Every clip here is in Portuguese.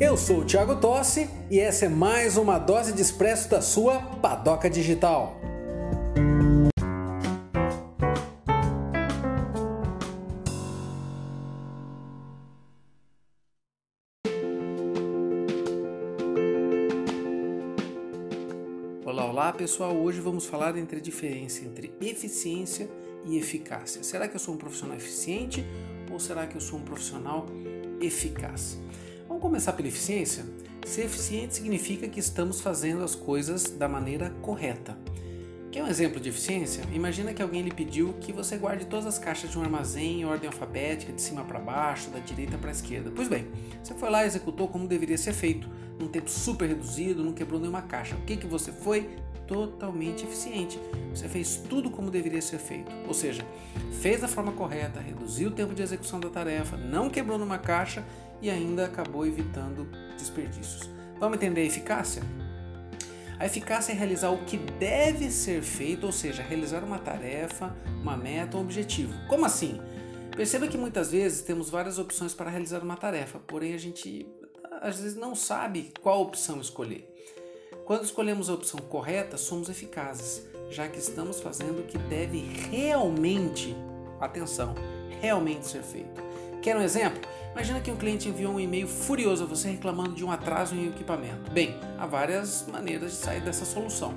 Eu sou o Thiago Tossi e essa é mais uma dose de expresso da sua Padoca Digital. Olá, olá pessoal! Hoje vamos falar entre a diferença entre eficiência e eficácia. Será que eu sou um profissional eficiente ou será que eu sou um profissional eficaz? Vamos começar pela eficiência? Ser eficiente significa que estamos fazendo as coisas da maneira correta. Quer um exemplo de eficiência? Imagina que alguém lhe pediu que você guarde todas as caixas de um armazém em ordem alfabética, de cima para baixo, da direita para a esquerda. Pois bem, você foi lá e executou como deveria ser feito, num tempo super reduzido, não quebrou nenhuma caixa. O que, que você foi? Totalmente eficiente. Você fez tudo como deveria ser feito. Ou seja, fez da forma correta, reduziu o tempo de execução da tarefa, não quebrou numa caixa e ainda acabou evitando desperdícios. Vamos entender a eficácia? A eficácia é realizar o que deve ser feito, ou seja, realizar uma tarefa, uma meta, um objetivo. Como assim? Perceba que muitas vezes temos várias opções para realizar uma tarefa, porém a gente às vezes não sabe qual opção escolher. Quando escolhemos a opção correta, somos eficazes, já que estamos fazendo o que deve realmente, atenção, realmente ser feito. Quer um exemplo? Imagina que um cliente enviou um e-mail furioso a você reclamando de um atraso em equipamento. Bem, há várias maneiras de sair dessa solução.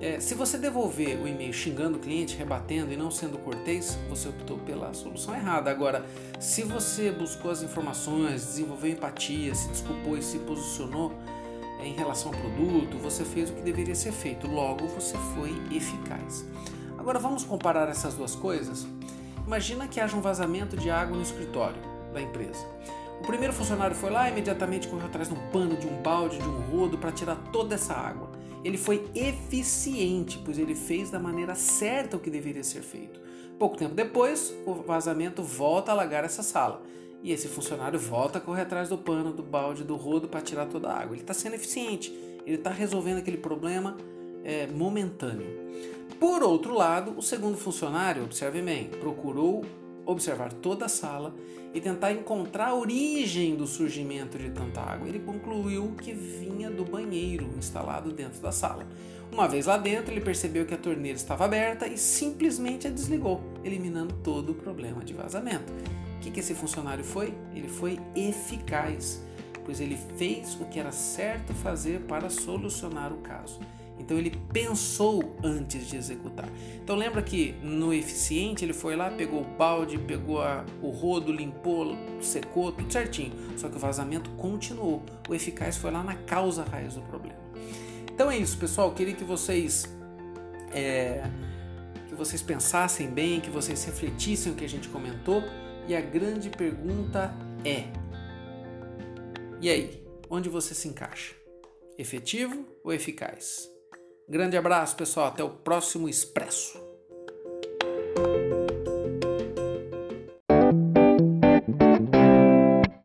É, se você devolver o e-mail xingando o cliente, rebatendo e não sendo cortês, você optou pela solução errada. Agora, se você buscou as informações, desenvolveu empatia, se desculpou e se posicionou em relação ao produto, você fez o que deveria ser feito. Logo, você foi eficaz. Agora, vamos comparar essas duas coisas? Imagina que haja um vazamento de água no escritório da empresa. O primeiro funcionário foi lá e imediatamente correu atrás de um pano, de um balde, de um rodo para tirar toda essa água. Ele foi eficiente, pois ele fez da maneira certa o que deveria ser feito. Pouco tempo depois, o vazamento volta a alagar essa sala. E esse funcionário volta a correr atrás do pano, do balde, do rodo para tirar toda a água. Ele está sendo eficiente, ele está resolvendo aquele problema é, momentâneo. Por outro lado, o segundo funcionário, observe bem, procurou observar toda a sala e tentar encontrar a origem do surgimento de tanta água. Ele concluiu que vinha do banheiro instalado dentro da sala. Uma vez lá dentro, ele percebeu que a torneira estava aberta e simplesmente a desligou, eliminando todo o problema de vazamento. O que, que esse funcionário foi? Ele foi eficaz, pois ele fez o que era certo fazer para solucionar o caso. Então ele pensou antes de executar. Então lembra que no eficiente ele foi lá, pegou o balde, pegou a, o rodo, limpou, secou, tudo certinho. Só que o vazamento continuou. O eficaz foi lá na causa raiz do problema. Então é isso, pessoal. queria que vocês é, que vocês pensassem bem, que vocês refletissem o que a gente comentou. E a grande pergunta é: e aí, onde você se encaixa? Efetivo ou eficaz? Grande abraço, pessoal. Até o próximo Expresso.